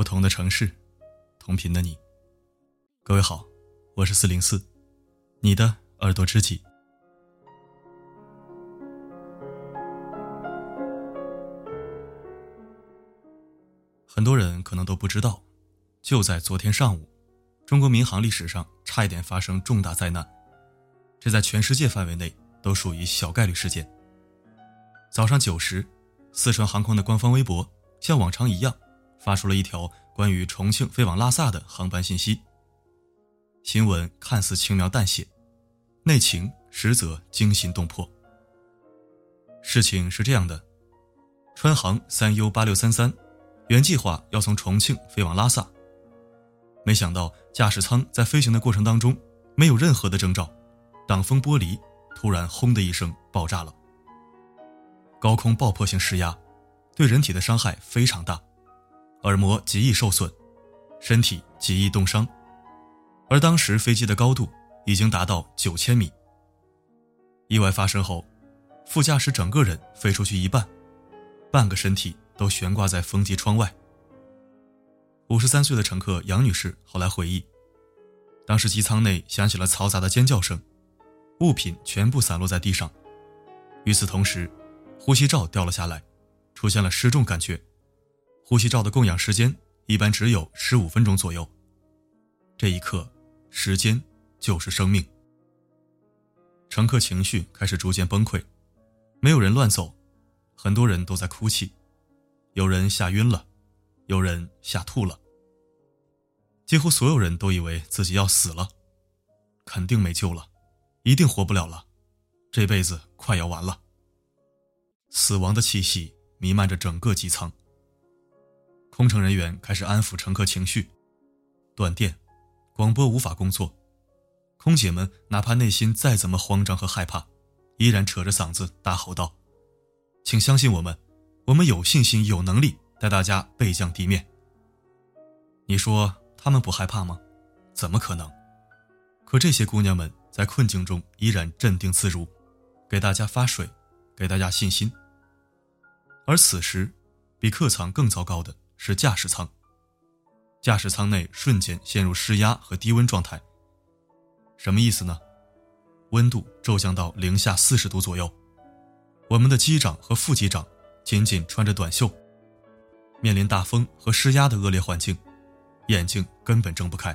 不同的城市，同频的你。各位好，我是四零四，你的耳朵知己。很多人可能都不知道，就在昨天上午，中国民航历史上差一点发生重大灾难，这在全世界范围内都属于小概率事件。早上九时，四川航空的官方微博像往常一样发出了一条关于重庆飞往拉萨的航班信息。新闻看似轻描淡写，内情实则惊心动魄。事情是这样的：川航三 U 八六三三原计划要从重庆飞往拉萨，没想到驾驶舱在飞行的过程当中没有任何的征兆，挡风玻璃突然轰的一声爆炸了。高空爆破性施压，对人体的伤害非常大，耳膜极易受损，身体极易冻伤。而当时飞机的高度已经达到九千米。意外发生后，副驾驶整个人飞出去一半，半个身体都悬挂在风机窗外。五十三岁的乘客杨女士后来回忆，当时机舱内响起了嘈杂的尖叫声，物品全部散落在地上，与此同时。呼吸罩掉了下来，出现了失重感觉。呼吸罩的供氧时间一般只有十五分钟左右。这一刻，时间就是生命。乘客情绪开始逐渐崩溃，没有人乱走，很多人都在哭泣，有人吓晕了，有人吓吐了。几乎所有人都以为自己要死了，肯定没救了，一定活不了了，这辈子快要完了。死亡的气息弥漫着整个机舱。空乘人员开始安抚乘客情绪，断电，广播无法工作，空姐们哪怕内心再怎么慌张和害怕，依然扯着嗓子大吼道：“请相信我们，我们有信心、有能力带大家备降地面。”你说他们不害怕吗？怎么可能？可这些姑娘们在困境中依然镇定自如，给大家发水，给大家信心。而此时，比客舱更糟糕的是驾驶舱。驾驶舱内瞬间陷入失压和低温状态。什么意思呢？温度骤降到零下四十度左右。我们的机长和副机长仅仅穿着短袖，面临大风和施压的恶劣环境，眼睛根本睁不开，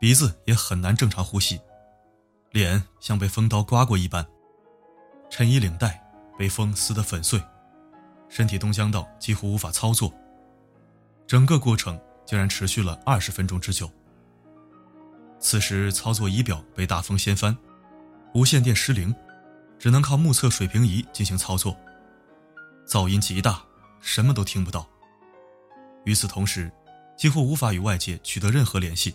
鼻子也很难正常呼吸，脸像被风刀刮过一般，衬衣领带被风撕得粉碎。身体冻僵到几乎无法操作，整个过程竟然持续了二十分钟之久。此时，操作仪表被大风掀翻，无线电失灵，只能靠目测水平仪进行操作。噪音极大，什么都听不到。与此同时，几乎无法与外界取得任何联系。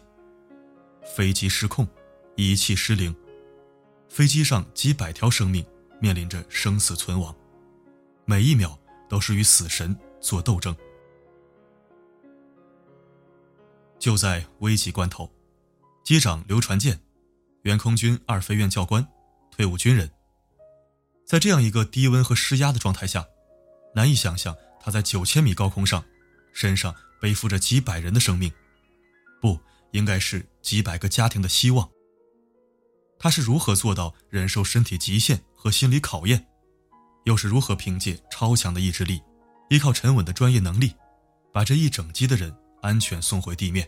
飞机失控，仪器失灵，飞机上几百条生命面临着生死存亡，每一秒。都是与死神做斗争。就在危急关头，机长刘传健，原空军二飞院教官，退伍军人，在这样一个低温和施压的状态下，难以想象他在九千米高空上，身上背负着几百人的生命，不应该是几百个家庭的希望。他是如何做到忍受身体极限和心理考验？又是如何凭借超强的意志力，依靠沉稳的专业能力，把这一整机的人安全送回地面，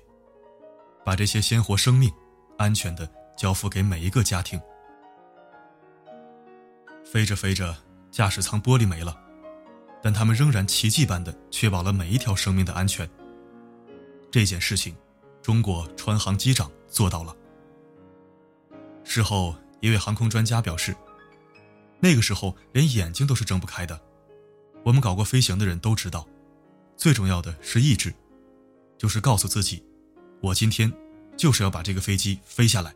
把这些鲜活生命安全的交付给每一个家庭？飞着飞着，驾驶舱玻璃没了，但他们仍然奇迹般的确保了每一条生命的安全。这件事情，中国川航机长做到了。事后，一位航空专家表示。那个时候连眼睛都是睁不开的，我们搞过飞行的人都知道，最重要的是意志，就是告诉自己，我今天就是要把这个飞机飞下来。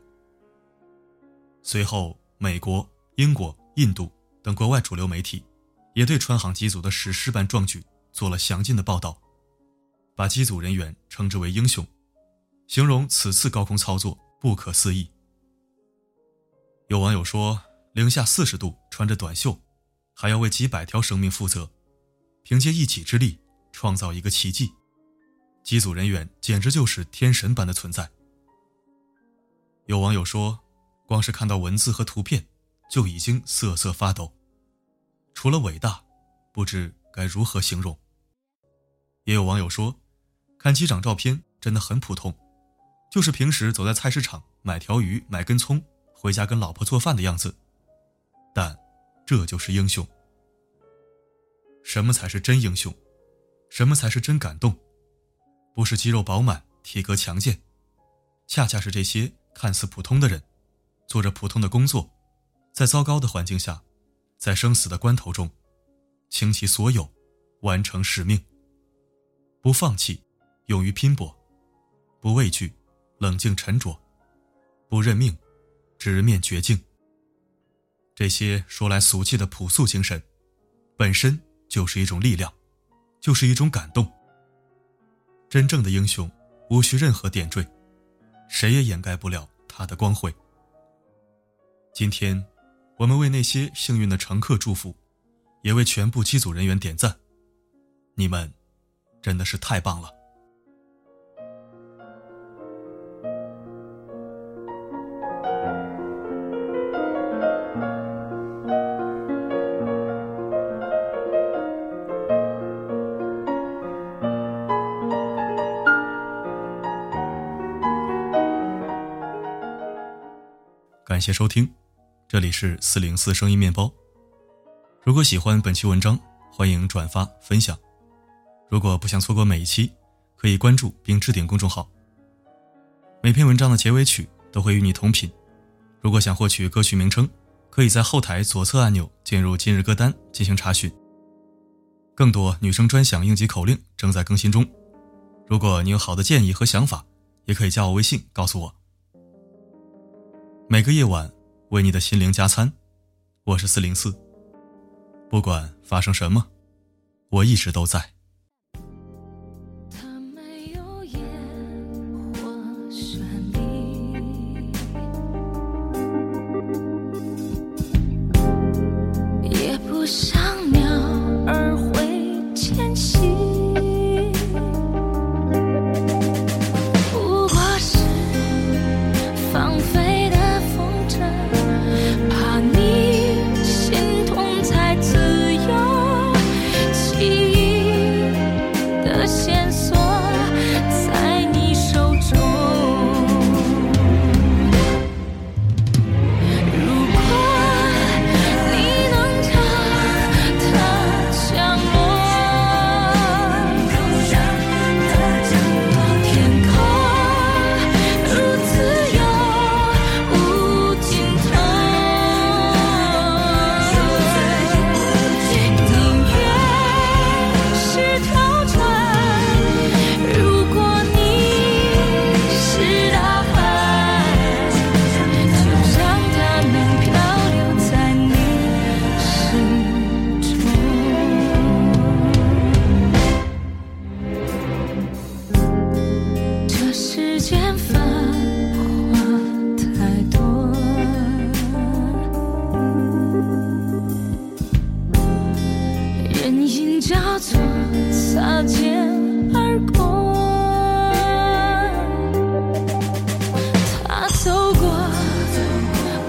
随后，美国、英国、印度等国外主流媒体也对川航机组的史诗般壮举做了详尽的报道，把机组人员称之为英雄，形容此次高空操作不可思议。有网友说。零下四十度，穿着短袖，还要为几百条生命负责，凭借一己之力创造一个奇迹，机组人员简直就是天神般的存在。有网友说，光是看到文字和图片，就已经瑟瑟发抖。除了伟大，不知该如何形容。也有网友说，看机长照片真的很普通，就是平时走在菜市场买条鱼、买根葱，回家跟老婆做饭的样子。但，这就是英雄。什么才是真英雄？什么才是真感动？不是肌肉饱满、体格强健，恰恰是这些看似普通的人，做着普通的工作，在糟糕的环境下，在生死的关头中，倾其所有，完成使命。不放弃，勇于拼搏；不畏惧，冷静沉着；不认命，直面绝境。这些说来俗气的朴素精神，本身就是一种力量，就是一种感动。真正的英雄，无需任何点缀，谁也掩盖不了他的光辉。今天，我们为那些幸运的乘客祝福，也为全部机组人员点赞，你们真的是太棒了。感谢收听，这里是四零四声音面包。如果喜欢本期文章，欢迎转发分享。如果不想错过每一期，可以关注并置顶公众号。每篇文章的结尾曲都会与你同频。如果想获取歌曲名称，可以在后台左侧按钮进入今日歌单进行查询。更多女生专享应急口令正在更新中。如果你有好的建议和想法，也可以加我微信告诉我。每个夜晚，为你的心灵加餐。我是四零四，不管发生什么，我一直都在。间繁华太多，人影交错，擦肩而过。他走过，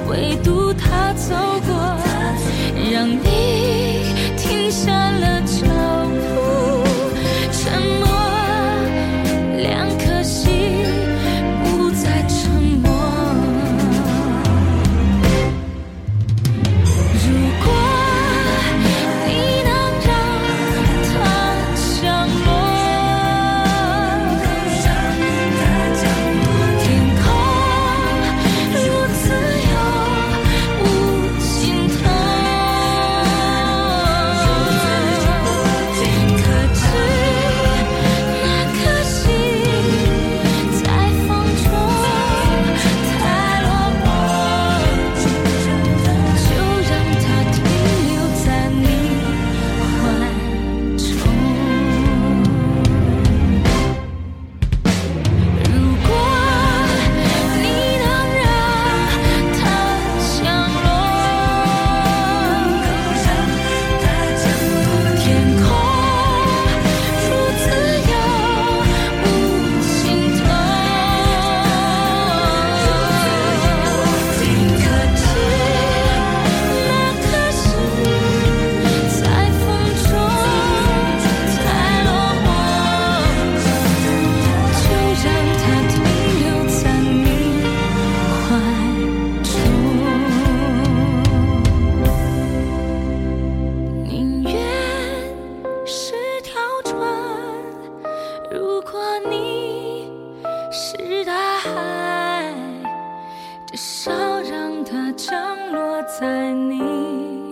唯独他走过，让你。让它降落在你。